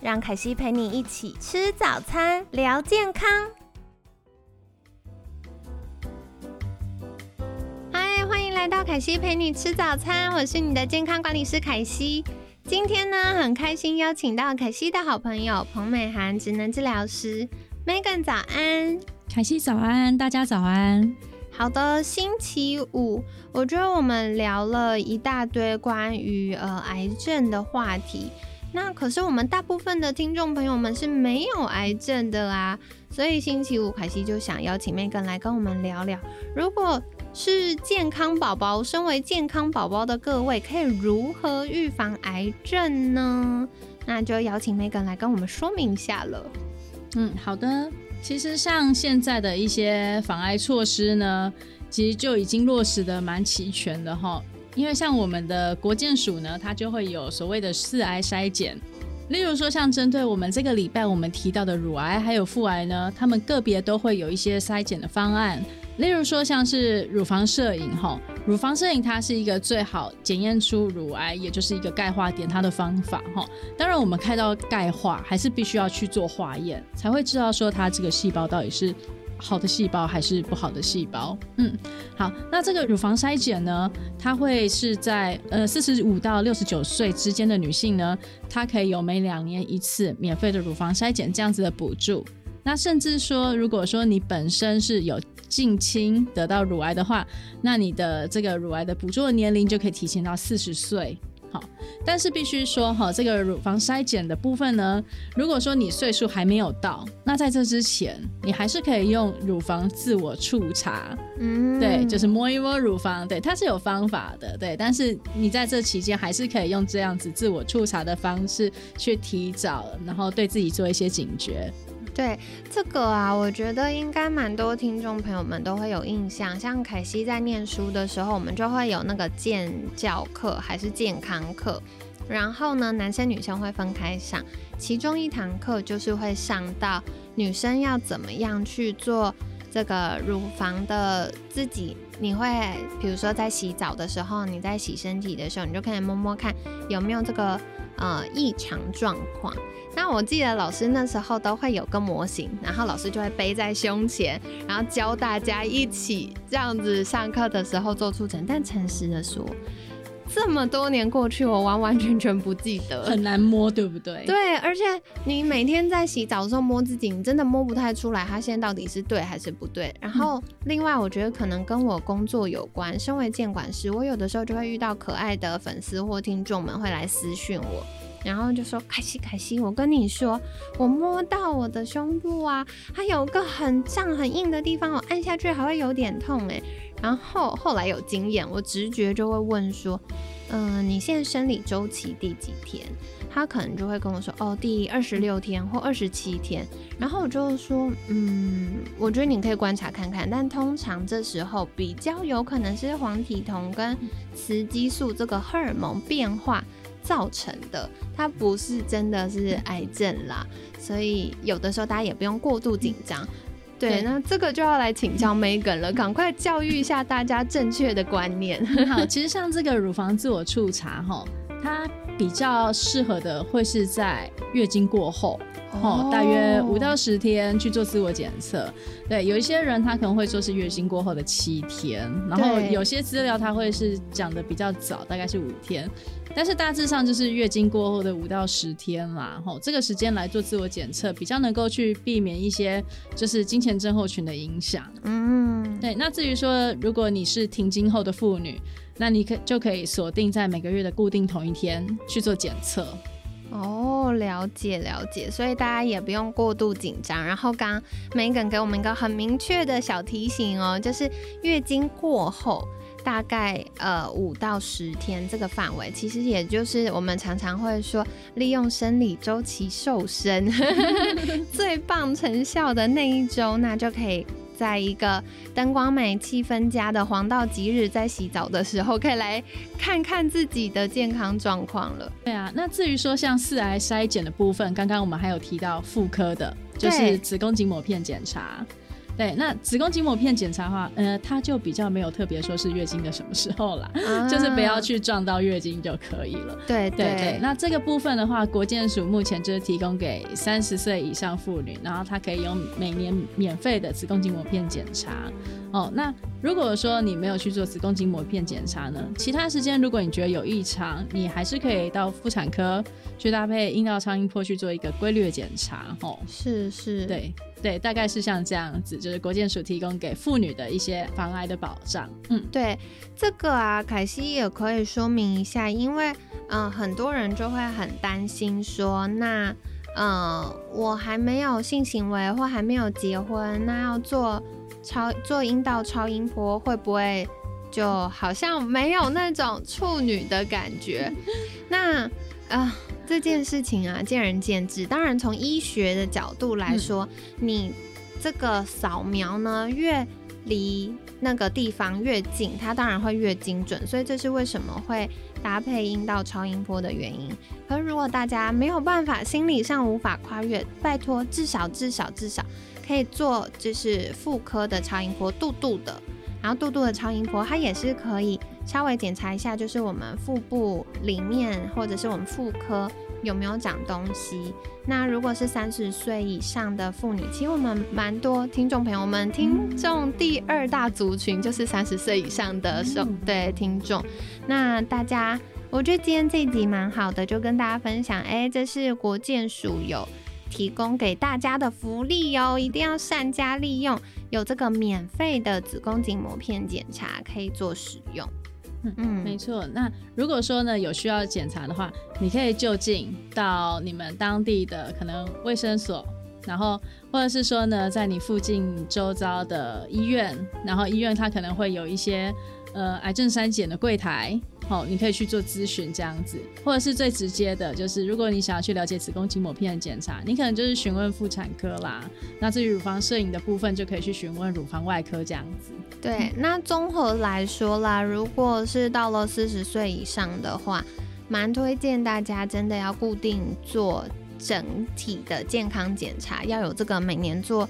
让凯西陪你一起吃早餐，聊健康。嗨，欢迎来到凯西陪你吃早餐，我是你的健康管理师凯西。今天呢，很开心邀请到凯西的好朋友彭美涵，职能治疗师 Megan，早安。凯西早安，大家早安。好的，星期五，我觉得我们聊了一大堆关于呃癌症的话题。那可是我们大部分的听众朋友们是没有癌症的啊，所以星期五凯西就想邀请 Megan 来跟我们聊聊，如果是健康宝宝，身为健康宝宝的各位，可以如何预防癌症呢？那就邀请 Megan 来跟我们说明一下了。嗯，好的。其实像现在的一些防癌措施呢，其实就已经落实的蛮齐全的哈。因为像我们的国健署呢，它就会有所谓的四癌筛检，例如说像针对我们这个礼拜我们提到的乳癌还有腹癌呢，他们个别都会有一些筛检的方案。例如说像是乳房摄影哈，乳房摄影它是一个最好检验出乳癌，也就是一个钙化点它的方法哈。当然我们看到钙化，还是必须要去做化验，才会知道说它这个细胞到底是。好的细胞还是不好的细胞？嗯，好，那这个乳房筛检呢，它会是在呃四十五到六十九岁之间的女性呢，她可以有每两年一次免费的乳房筛检这样子的补助。那甚至说，如果说你本身是有近亲得到乳癌的话，那你的这个乳癌的补助的年龄就可以提前到四十岁。好，但是必须说哈，这个乳房筛检的部分呢，如果说你岁数还没有到，那在这之前，你还是可以用乳房自我触查，嗯，对，就是摸一摸乳房，对，它是有方法的，对，但是你在这期间还是可以用这样子自我触查的方式去提早，然后对自己做一些警觉。对这个啊，我觉得应该蛮多听众朋友们都会有印象。像凯西在念书的时候，我们就会有那个健教课还是健康课，然后呢，男生女生会分开上。其中一堂课就是会上到女生要怎么样去做这个乳房的自己，你会比如说在洗澡的时候，你在洗身体的时候，你就可以摸摸看有没有这个呃异常状况。那我记得老师那时候都会有个模型，然后老师就会背在胸前，然后教大家一起这样子上课的时候做出诊。但诚实的说，这么多年过去，我完完全全不记得，很难摸，对不对？对，而且你每天在洗澡的时候摸自己，你真的摸不太出来，它现在到底是对还是不对。然后另外，我觉得可能跟我工作有关，身为监管师，我有的时候就会遇到可爱的粉丝或听众们会来私讯我。然后就说凯西，凯西，我跟你说，我摸到我的胸部啊，它有个很胀很硬的地方，我按下去还会有点痛诶。然后后来有经验，我直觉就会问说，嗯，你现在生理周期第几天？他可能就会跟我说，哦，第二十六天或二十七天。然后我就说，嗯，我觉得你可以观察看看，但通常这时候比较有可能是黄体酮跟雌激素这个荷尔蒙变化。造成的，它不是真的是癌症啦，所以有的时候大家也不用过度紧张。对，那这个就要来请教 Megan 了，赶快教育一下大家正确的观念。好，其实像这个乳房自我触查哈，它比较适合的会是在月经过后。哦，大约五到十天去做自我检测。对，有一些人他可能会说是月经过后的七天，然后有些资料他会是讲的比较早，大概是五天。但是大致上就是月经过后的五到十天啦。吼，这个时间来做自我检测，比较能够去避免一些就是金钱症候群的影响。嗯，对。那至于说如果你是停经后的妇女，那你可就可以锁定在每个月的固定同一天去做检测。哦，了解了解，所以大家也不用过度紧张。然后刚 Megan 给我们一个很明确的小提醒哦，就是月经过后，大概呃五到十天这个范围，其实也就是我们常常会说利用生理周期瘦身 最棒成效的那一周，那就可以。在一个灯光美、气氛佳的黄道吉日，在洗澡的时候，可以来看看自己的健康状况了。对啊，那至于说像四癌筛检的部分，刚刚我们还有提到妇科的，就是子宫颈抹片检查。对，那子宫颈抹片检查的话，呃，它就比较没有特别说是月经的什么时候啦，就是不要去撞到月经就可以了。对对对，那这个部分的话，国健署目前就是提供给三十岁以上妇女，然后她可以用每年免费的子宫颈抹片检查。哦，那如果说你没有去做子宫颈膜片检查呢，其他时间如果你觉得有异常，你还是可以到妇产科去搭配阴道超音波去做一个规律的检查。哦，是是，对。对，大概是像这样子，就是国健署提供给妇女的一些防癌的保障。嗯，对，这个啊，凯西也可以说明一下，因为嗯，很多人就会很担心说，那嗯，我还没有性行为或还没有结婚，那要做超做阴道超音波会不会就好像没有那种处女的感觉？那啊。这件事情啊，见仁见智。当然，从医学的角度来说，你这个扫描呢，越离那个地方越近，它当然会越精准。所以这是为什么会搭配阴道超音波的原因。可如果大家没有办法，心理上无法跨越，拜托，至少至少至少可以做就是妇科的超音波，肚肚的。然后肚肚的超音波，它也是可以稍微检查一下，就是我们腹部里面或者是我们妇科有没有长东西。那如果是三十岁以上的妇女，其实我们蛮多听众朋友们，听众第二大族群就是三十岁以上的受对听众。那大家，我觉得今天这一集蛮好的，就跟大家分享，哎，这是国健署有。提供给大家的福利哦，一定要善加利用。有这个免费的子宫颈膜片检查可以做使用。嗯，没错。那如果说呢有需要检查的话，你可以就近到你们当地的可能卫生所，然后或者是说呢在你附近周遭的医院，然后医院它可能会有一些呃癌症筛检的柜台。好，你可以去做咨询这样子，或者是最直接的，就是如果你想要去了解子宫颈抹片的检查，你可能就是询问妇产科啦。那至于乳房摄影的部分，就可以去询问乳房外科这样子。对，那综合来说啦，如果是到了四十岁以上的话，蛮推荐大家真的要固定做整体的健康检查，要有这个每年做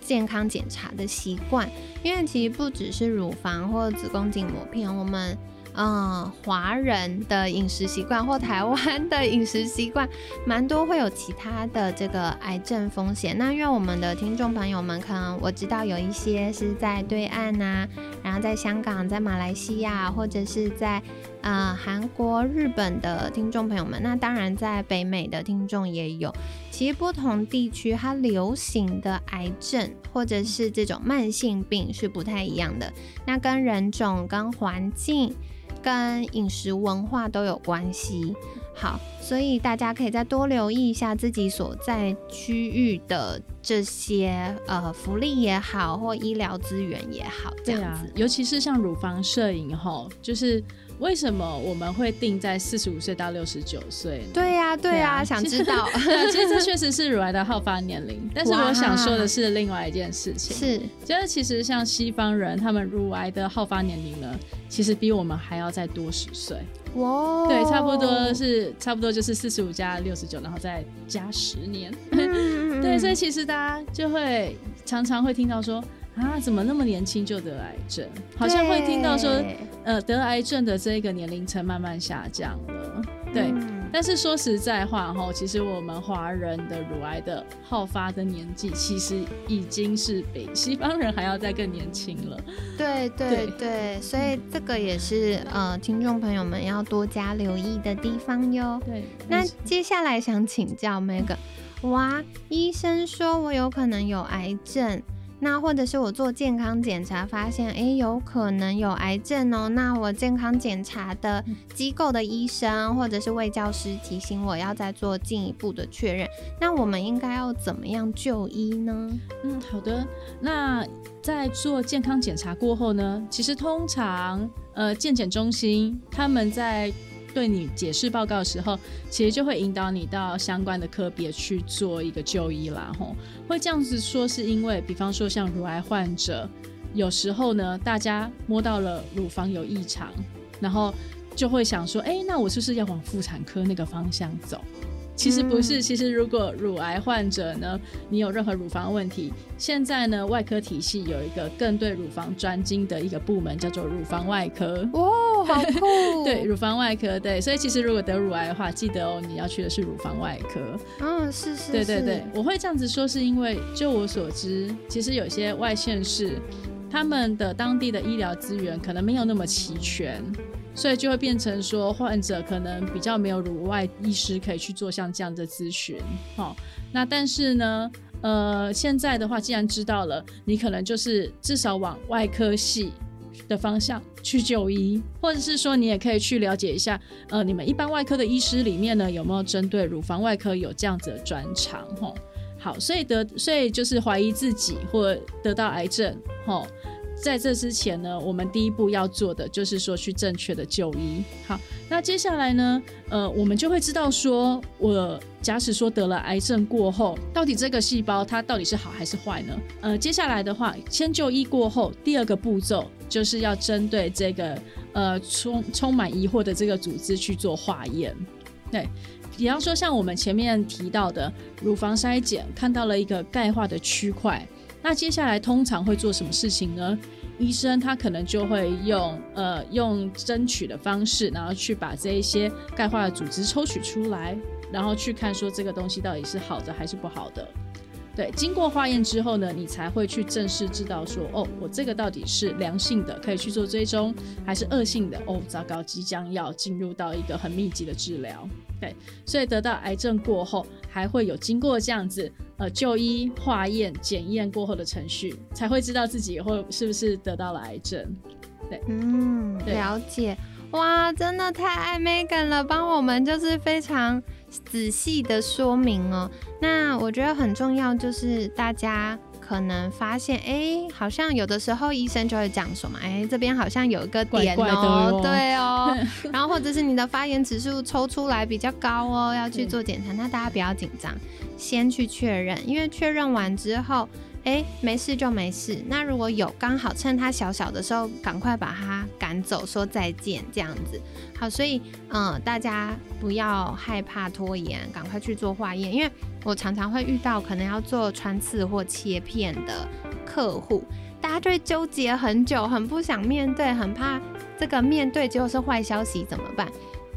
健康检查的习惯，因为其实不只是乳房或子宫颈抹片，我们。嗯，华人的饮食习惯或台湾的饮食习惯，蛮多会有其他的这个癌症风险。那因为我们的听众朋友们，可能我知道有一些是在对岸呐，然后在香港、在马来西亚，或者是在呃韩国、日本的听众朋友们。那当然在北美的听众也有。其实不同地区它流行的癌症或者是这种慢性病是不太一样的。那跟人种、跟环境。跟饮食文化都有关系，好，所以大家可以再多留意一下自己所在区域的这些呃福利也好，或医疗资源也好，这样子。尤其是像乳房摄影后，就是。为什么我们会定在四十五岁到六十九岁？对呀，对呀，想知道。其实这确实是乳癌的好发年龄，但是我想说的是另外一件事情，是，就是其实像西方人，他们乳癌的好发年龄呢，其实比我们还要再多十岁。哇，对，差不多是差不多就是四十五加六十九，然后再加十年。对，所以其实大家就会常常会听到说。啊，怎么那么年轻就得癌症？好像会听到说，呃，得癌症的这个年龄层慢慢下降了。对，但是说实在话哈，其实我们华人的乳癌的好发的年纪，其实已经是比西方人还要再更年轻了。对对对，所以这个也是呃，听众朋友们要多加留意的地方哟。对，那接下来想请教 Meg，哇，医生说我有可能有癌症。那或者是我做健康检查，发现诶有可能有癌症哦。那我健康检查的机构的医生或者是卫教师提醒我要再做进一步的确认。那我们应该要怎么样就医呢？嗯，好的。那在做健康检查过后呢，其实通常呃健检中心他们在对你解释报告的时候，其实就会引导你到相关的科别去做一个就医啦。吼，会这样子说是因为，比方说像乳癌患者，有时候呢，大家摸到了乳房有异常，然后就会想说，哎，那我是不是要往妇产科那个方向走？其实不是，其实如果乳癌患者呢，你有任何乳房问题，现在呢，外科体系有一个更对乳房专精的一个部门，叫做乳房外科。哦，好酷！对，乳房外科，对，所以其实如果得乳癌的话，记得哦，你要去的是乳房外科。嗯，是是。对对对，我会这样子说，是因为就我所知，其实有些外县市，他们的当地的医疗资源可能没有那么齐全。所以就会变成说，患者可能比较没有乳外医师可以去做像这样的咨询，好，那但是呢，呃，现在的话，既然知道了，你可能就是至少往外科系的方向去就医，或者是说你也可以去了解一下，呃，你们一般外科的医师里面呢，有没有针对乳房外科有这样子的专长，吼，好，所以得，所以就是怀疑自己或得到癌症，吼。在这之前呢，我们第一步要做的就是说去正确的就医。好，那接下来呢，呃，我们就会知道说，我假使说得了癌症过后，到底这个细胞它到底是好还是坏呢？呃，接下来的话，先就医过后，第二个步骤就是要针对这个呃充充满疑惑的这个组织去做化验。对，比方说像我们前面提到的乳房筛检，看到了一个钙化的区块。那接下来通常会做什么事情呢？医生他可能就会用呃用争取的方式，然后去把这一些钙化的组织抽取出来，然后去看说这个东西到底是好的还是不好的。对，经过化验之后呢，你才会去正式知道说，哦，我这个到底是良性的，可以去做追踪，还是恶性的？哦，糟糕，即将要进入到一个很密集的治疗。对，所以得到癌症过后，还会有经过这样子呃就医、化验、检验过后的程序，才会知道自己会是不是得到了癌症。对，嗯，了解。哇，真的太爱 Megan 了，帮我们就是非常仔细的说明哦。那我觉得很重要，就是大家可能发现，哎，好像有的时候医生就会讲说嘛，哎，这边好像有一个点哦，对哦，然后或者是你的发炎指数抽出来比较高哦，要去做检查。那大家不要紧张，先去确认，因为确认完之后。哎，没事就没事。那如果有，刚好趁他小小的时候，赶快把他赶走，说再见，这样子。好，所以嗯，大家不要害怕拖延，赶快去做化验。因为我常常会遇到可能要做穿刺或切片的客户，大家就会纠结很久，很不想面对，很怕这个面对结果是坏消息怎么办？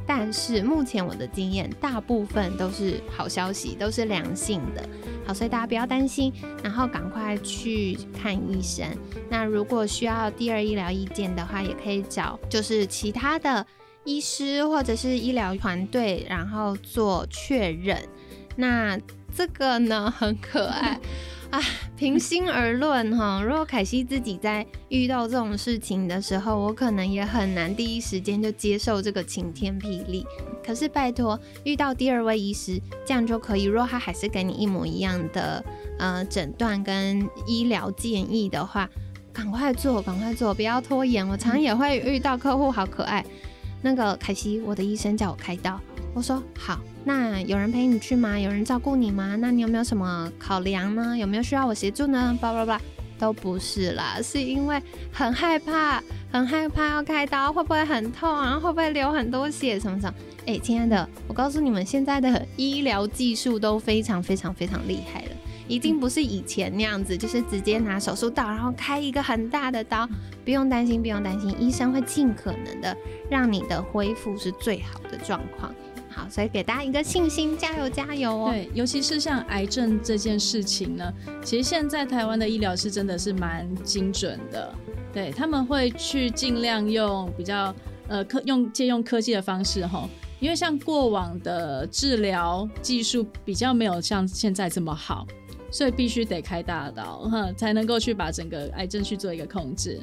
但是目前我的经验，大部分都是好消息，都是良性的。好，所以大家不要担心，然后赶快去看医生。那如果需要第二医疗意见的话，也可以找就是其他的医师或者是医疗团队，然后做确认。那这个呢，很可爱。啊，平心而论哈，如果凯西自己在遇到这种事情的时候，我可能也很难第一时间就接受这个晴天霹雳。可是拜托，遇到第二位医师，这样就可以。如果他还是给你一模一样的呃诊断跟医疗建议的话，赶快做，赶快做，不要拖延。我常也会遇到客户好可爱，那个凯西，我的医生叫我开刀，我说好。那有人陪你去吗？有人照顾你吗？那你有没有什么考量呢？有没有需要我协助呢？叭叭叭，都不是啦，是因为很害怕，很害怕要开刀会不会很痛，然后会不会流很多血什么什么？哎，亲爱的，我告诉你们，现在的医疗技术都非常非常非常厉害了，已经不是以前那样子，就是直接拿手术刀然后开一个很大的刀，不用担心，不用担心，医生会尽可能的让你的恢复是最好的状况。好，所以给大家一个信心，加油加油哦！对，尤其是像癌症这件事情呢，其实现在台湾的医疗是真的是蛮精准的，对他们会去尽量用比较呃科用借用科技的方式哈，因为像过往的治疗技术比较没有像现在这么好，所以必须得开大刀哈，才能够去把整个癌症去做一个控制。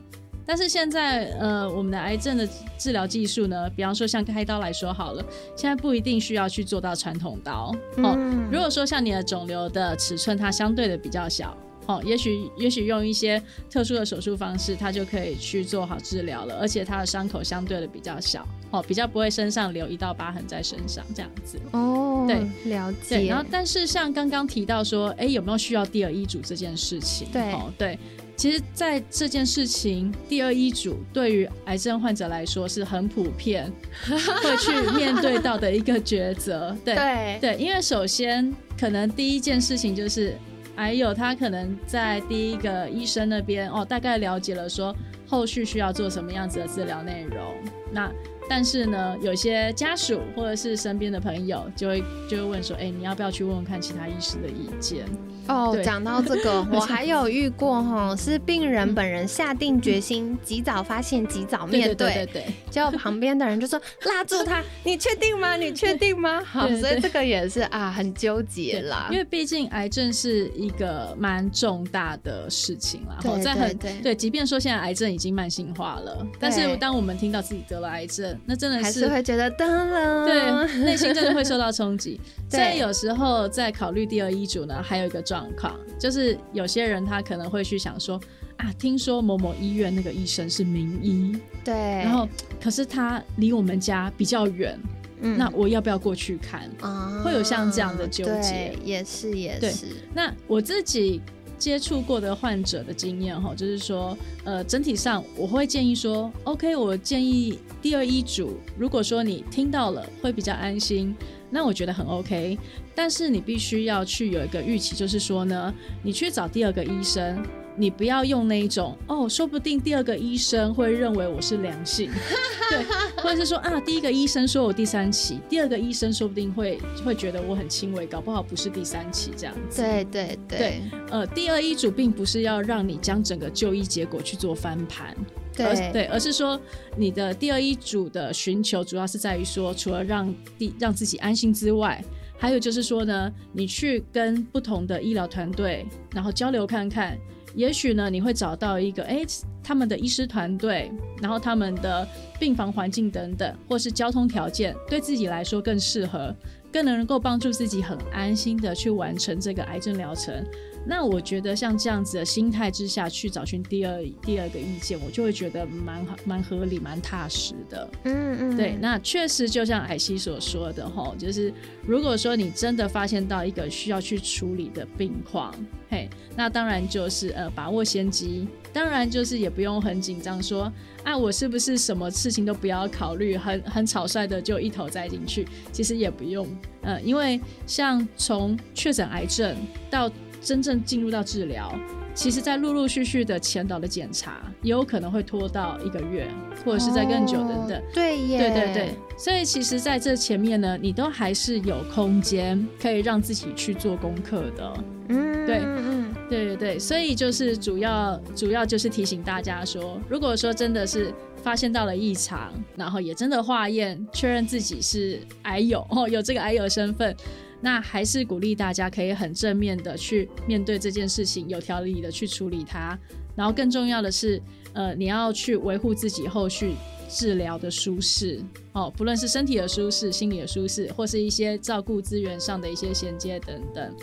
但是现在，呃，我们的癌症的治疗技术呢，比方说像开刀来说好了，现在不一定需要去做到传统刀哦。如果说像你的肿瘤的尺寸它相对的比较小，哦，也许也许用一些特殊的手术方式，它就可以去做好治疗了，而且它的伤口相对的比较小，哦，比较不会身上留一道疤痕在身上这样子。哦，对，了对，解。然后但是像刚刚提到说，哎，有没有需要第二医嘱这件事情？对哦，对。其实，在这件事情，第二医嘱对于癌症患者来说是很普遍 会去面对到的一个抉择。对对对，因为首先可能第一件事情就是，还有他可能在第一个医生那边哦，大概了解了说后续需要做什么样子的治疗内容。那但是呢，有些家属或者是身边的朋友就会就会问说，哎，你要不要去问问看其他医师的意见？哦，讲到这个，我还有遇过哈，是病人本人下定决心，及早发现，及早面对对对对。结果旁边的人就说拉住他，你确定吗？你确定吗？好，所以这个也是啊，很纠结啦。因为毕竟癌症是一个蛮重大的事情啦，对吼在很对对即便说现在癌症已经慢性化了，但是当我们听到自己得了癌症，那真的还是是会觉得噔了，对内心真的会受到冲击。所以有时候在考虑第二医嘱呢，还有一个状况，就是有些人他可能会去想说啊，听说某某医院那个医生是名医，对，然后可是他离我们家比较远，嗯。那我要不要过去看？啊会有像这样的纠结。对也是也是，那我自己接触过的患者的经验哈，就是说，呃，整体上我会建议说，OK，我建议第二医嘱，如果说你听到了会比较安心，那我觉得很 OK。但是你必须要去有一个预期，就是说呢，你去找第二个医生。你不要用那一种哦，说不定第二个医生会认为我是良性，对，或者是说啊，第一个医生说我第三期，第二个医生说不定会会觉得我很轻微，搞不好不是第三期这样子。对对对。对呃，第二医嘱并不是要让你将整个就医结果去做翻盘，而对对，而是说你的第二医嘱的寻求主要是在于说，除了让第让自己安心之外，还有就是说呢，你去跟不同的医疗团队然后交流看看，也许呢你会找到一个哎他们的医师团队，然后他们的病房环境等等，或是交通条件对自己来说更适合，更能够帮助自己很安心的去完成这个癌症疗程。那我觉得像这样子的心态之下去找寻第二第二个意见，我就会觉得蛮好、蛮合理、蛮踏实的。嗯嗯，对，那确实就像艾希所说的哈，就是如果说你真的发现到一个需要去处理的病况，嘿，那当然就是呃把握先机，当然就是也不用很紧张说啊我是不是什么事情都不要考虑，很很草率的就一头栽进去，其实也不用，呃，因为像从确诊癌症到真正进入到治疗。其实，在陆陆续续的前导的检查，也有可能会拖到一个月，或者是在更久等等。哦对耶，对对对，所以其实在这前面呢，你都还是有空间可以让自己去做功课的。嗯，对嗯嗯对对对，所以就是主要主要就是提醒大家说，如果说真的是发现到了异常，然后也真的化验确认自己是癌友哦，有这个癌友身份。那还是鼓励大家可以很正面的去面对这件事情，有条理的去处理它。然后更重要的是，呃，你要去维护自己后续治疗的舒适哦，不论是身体的舒适、心理的舒适，或是一些照顾资源上的一些衔接等等。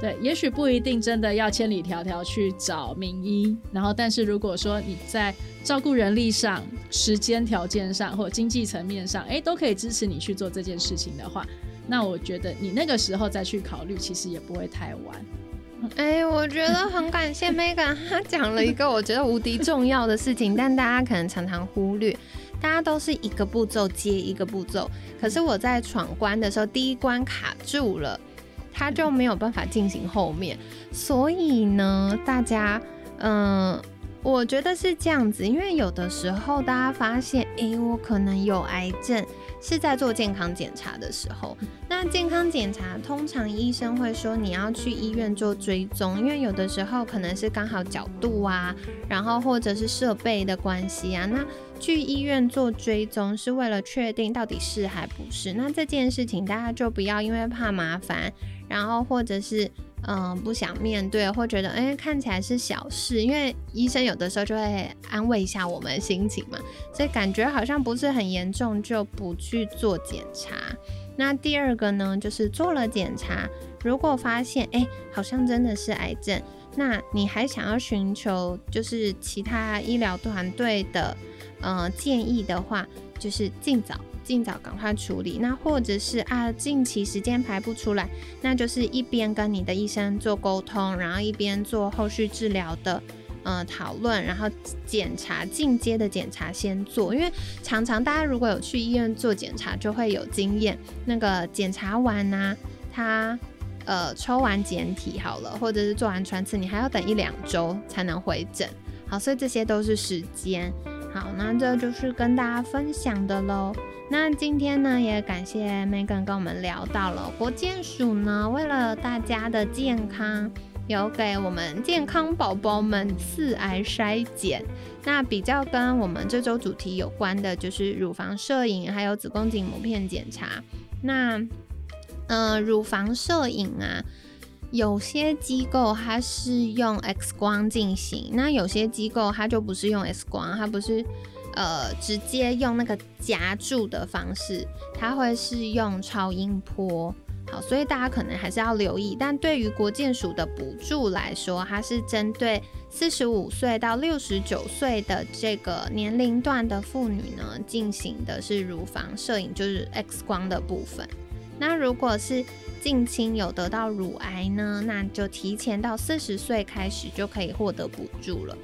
对，也许不一定真的要千里迢迢去找名医，然后，但是如果说你在照顾人力上、时间条件上或经济层面上，哎，都可以支持你去做这件事情的话，那我觉得你那个时候再去考虑，其实也不会太晚。哎，我觉得很感谢 Megan，她讲了一个我觉得无敌重要的事情，但大家可能常常忽略。大家都是一个步骤接一个步骤，可是我在闯关的时候，第一关卡住了，他就没有办法进行后面。所以呢，大家，嗯、我觉得是这样子，因为有的时候大家发现，哎，我可能有癌症，是在做健康检查的时候。那健康检查通常医生会说你要去医院做追踪，因为有的时候可能是刚好角度啊，然后或者是设备的关系啊。那去医院做追踪是为了确定到底是还不是。那这件事情大家就不要因为怕麻烦，然后或者是嗯、不想面对，或觉得哎、看起来是小事，因为医生有的时候就会安慰一下我们心情嘛，所以感觉好像不是很严重就不去做检查。那第二个呢，就是做了检查，如果发现哎，好像真的是癌症，那你还想要寻求就是其他医疗团队的呃建议的话，就是尽早尽早赶快处理。那或者是啊，近期时间排不出来，那就是一边跟你的医生做沟通，然后一边做后续治疗的。呃，讨论，然后检查进阶的检查先做，因为常常大家如果有去医院做检查，就会有经验。那个检查完呢，他呃抽完检体好了，或者是做完穿刺，你还要等一两周才能回诊。好，所以这些都是时间。好，那这就是跟大家分享的喽。那今天呢，也感谢 Megan 跟我们聊到了国健署呢，为了大家的健康。有给我们健康宝宝们四癌筛检，那比较跟我们这周主题有关的，就是乳房摄影还有子宫颈膜片检查。那，呃，乳房摄影啊，有些机构它是用 X 光进行，那有些机构它就不是用 X 光，它不是呃直接用那个夹住的方式，它会是用超音波。好，所以大家可能还是要留意。但对于国建署的补助来说，它是针对四十五岁到六十九岁的这个年龄段的妇女呢，进行的是乳房摄影，就是 X 光的部分。那如果是近亲有得到乳癌呢，那就提前到四十岁开始就可以获得补助了。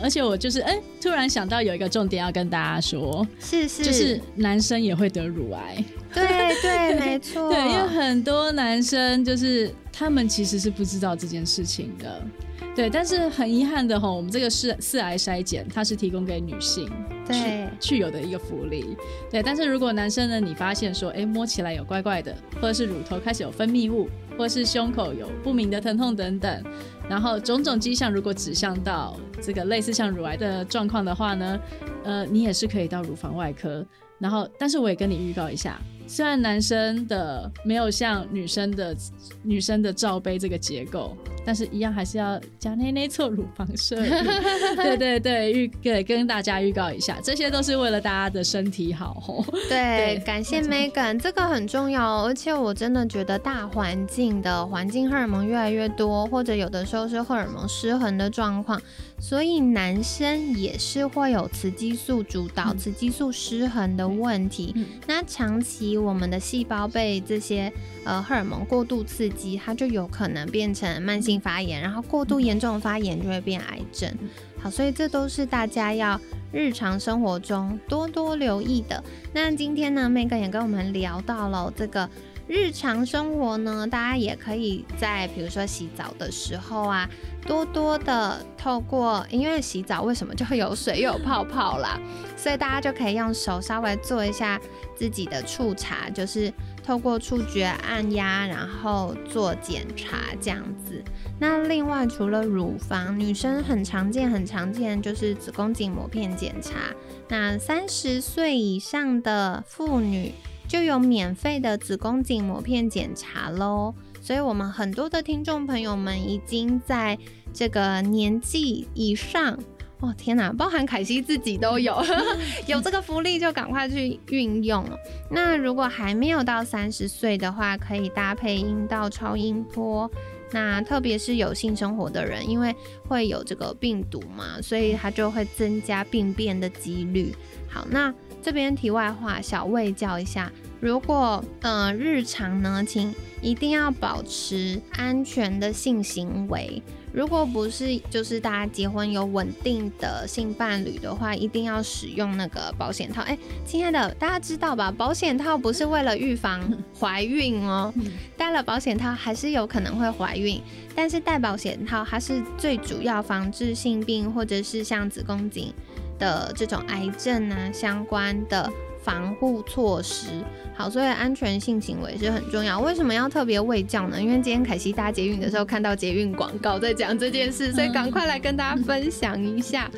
而且我就是哎，突然想到有一个重点要跟大家说，是是，就是男生也会得乳癌。对对，没错。对，因为很多男生就是他们其实是不知道这件事情的。对，但是很遗憾的哈，我们这个是四癌筛检它是提供给女性对去有的一个福利。对，但是如果男生呢，你发现说哎摸起来有怪怪的，或者是乳头开始有分泌物，或者是胸口有不明的疼痛等等。然后种种迹象如果指向到这个类似像乳癌的状况的话呢，呃，你也是可以到乳房外科。然后，但是我也跟你预告一下。虽然男生的没有像女生的女生的罩杯这个结构，但是一样还是要加内内做乳房摄影。对对对，预对跟大家预告一下，这些都是为了大家的身体好吼。对，感谢 Megan，这个很重要，而且我真的觉得大环境的环境荷尔蒙越来越多，或者有的时候是荷尔蒙失衡的状况。所以男生也是会有雌激素主导、雌激素失衡的问题。那长期我们的细胞被这些呃荷尔蒙过度刺激，它就有可能变成慢性发炎，然后过度严重的发炎就会变癌症。好，所以这都是大家要日常生活中多多留意的。那今天呢，Megan 也跟我们聊到了这个。日常生活呢，大家也可以在比如说洗澡的时候啊，多多的透过，因为洗澡为什么就会有水又有泡泡啦，所以大家就可以用手稍微做一下自己的触查，就是透过触觉按压，然后做检查这样子。那另外除了乳房，女生很常见很常见就是子宫颈膜片检查。那三十岁以上的妇女。就有免费的子宫颈膜片检查喽，所以我们很多的听众朋友们已经在这个年纪以上，哦天哪，包含凯西自己都有 有这个福利，就赶快去运用了。那如果还没有到三十岁的话，可以搭配阴道超音波。那特别是有性生活的人，因为会有这个病毒嘛，所以它就会增加病变的几率。好，那。这边题外话，小魏教一下，如果呃日常呢，请一定要保持安全的性行为。如果不是就是大家结婚有稳定的性伴侣的话，一定要使用那个保险套。哎，亲爱的，大家知道吧？保险套不是为了预防怀孕哦，戴了保险套还是有可能会怀孕，但是戴保险套它是最主要防治性病或者是像子宫颈。的这种癌症啊相关的防护措施，好，所以安全性行为是很重要。为什么要特别喂教呢？因为今天凯西搭捷运的时候看到捷运广告在讲这件事，所以赶快来跟大家分享一下。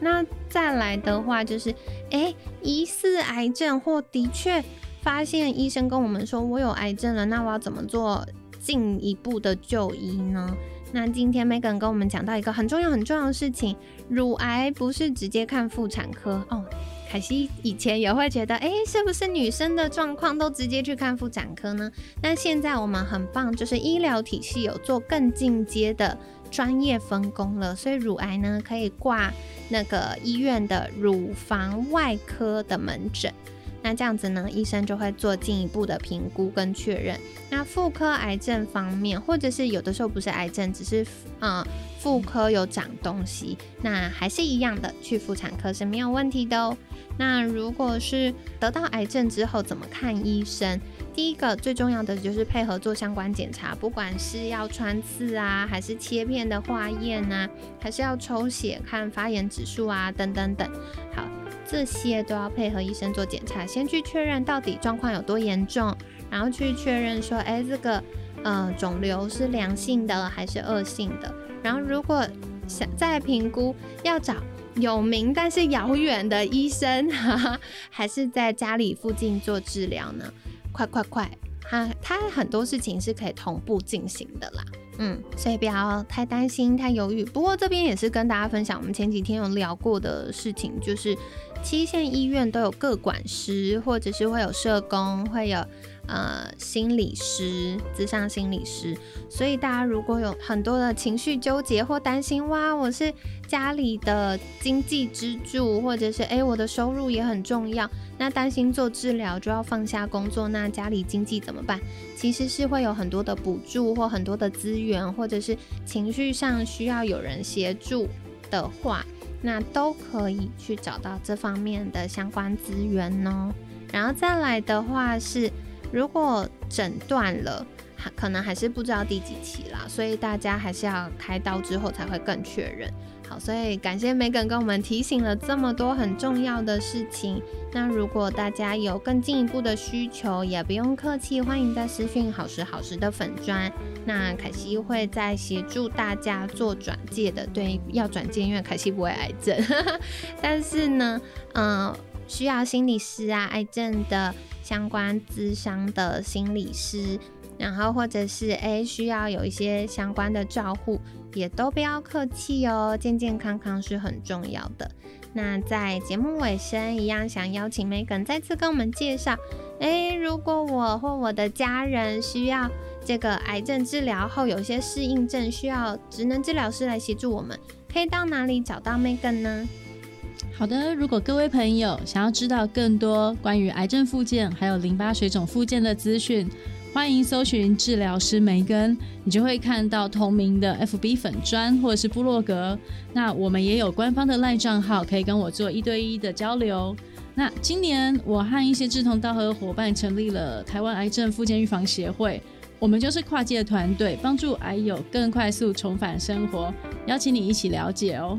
那再来的话就是，哎，疑似癌症或的确发现医生跟我们说我有癌症了，那我要怎么做进一步的就医呢？那今天 Megan 跟我们讲到一个很重要很重要的事情，乳癌不是直接看妇产科哦。凯西以前也会觉得，哎，是不是女生的状况都直接去看妇产科呢？那现在我们很棒，就是医疗体系有做更进阶的专业分工了，所以乳癌呢可以挂那个医院的乳房外科的门诊。那这样子呢，医生就会做进一步的评估跟确认。那妇科癌症方面，或者是有的时候不是癌症，只是嗯妇科有长东西，那还是一样的，去妇产科是没有问题的哦。那如果是得到癌症之后怎么看医生？第一个最重要的就是配合做相关检查，不管是要穿刺啊，还是切片的化验啊，还是要抽血看发炎指数啊，等等等。好。这些都要配合医生做检查，先去确认到底状况有多严重，然后去确认说，哎，这个呃肿瘤是良性的还是恶性的。然后如果想再评估，要找有名但是遥远的医生，还是在家里附近做治疗呢？快快快！它它很多事情是可以同步进行的啦。嗯，所以不要太担心、太犹豫。不过这边也是跟大家分享，我们前几天有聊过的事情，就是七线医院都有各管师，或者是会有社工，会有。呃，心理师、智商心理师，所以大家如果有很多的情绪纠结或担心，哇，我是家里的经济支柱，或者是诶，我的收入也很重要，那担心做治疗就要放下工作，那家里经济怎么办？其实是会有很多的补助或很多的资源，或者是情绪上需要有人协助的话，那都可以去找到这方面的相关资源哦。然后再来的话是。如果诊断了，还可能还是不知道第几期啦，所以大家还是要开刀之后才会更确认。好，所以感谢 Megan 跟我们提醒了这么多很重要的事情。那如果大家有更进一步的需求，也不用客气，欢迎在私讯好时好时的粉砖。那凯西会在协助大家做转介的，对，要转介，因为凯西不会癌症，但是呢，嗯，需要心理师啊，癌症的。相关咨商的心理师，然后或者是诶需要有一些相关的照护，也都不要客气哦，健健康康是很重要的。那在节目尾声，一样想邀请 Megan 再次跟我们介绍，诶，如果我或我的家人需要这个癌症治疗后有些适应症，需要职能治疗师来协助我们，可以到哪里找到 Megan 呢？好的，如果各位朋友想要知道更多关于癌症复健还有淋巴水肿复健的资讯，欢迎搜寻治疗师梅根，你就会看到同名的 FB 粉砖或者是部落格。那我们也有官方的赖账号，可以跟我做一对一的交流。那今年我和一些志同道合的伙伴成立了台湾癌症复健预防协会，我们就是跨界团队，帮助癌友更快速重返生活，邀请你一起了解哦。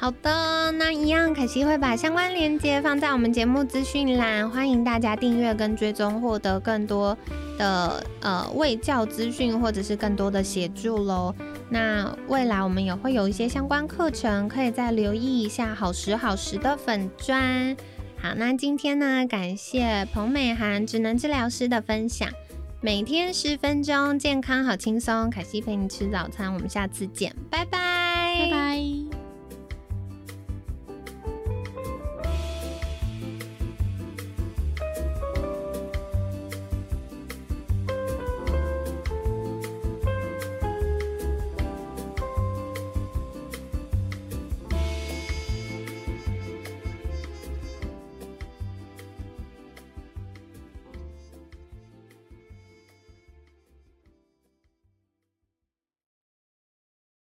好的，那一样，凯西会把相关链接放在我们节目资讯栏，欢迎大家订阅跟追踪，获得更多的呃卫教资讯或者是更多的协助喽。那未来我们也会有一些相关课程，可以再留意一下好时好时的粉砖。好，那今天呢，感谢彭美涵职能治疗师的分享，每天十分钟，健康好轻松，凯西陪你吃早餐，我们下次见，拜拜，拜拜。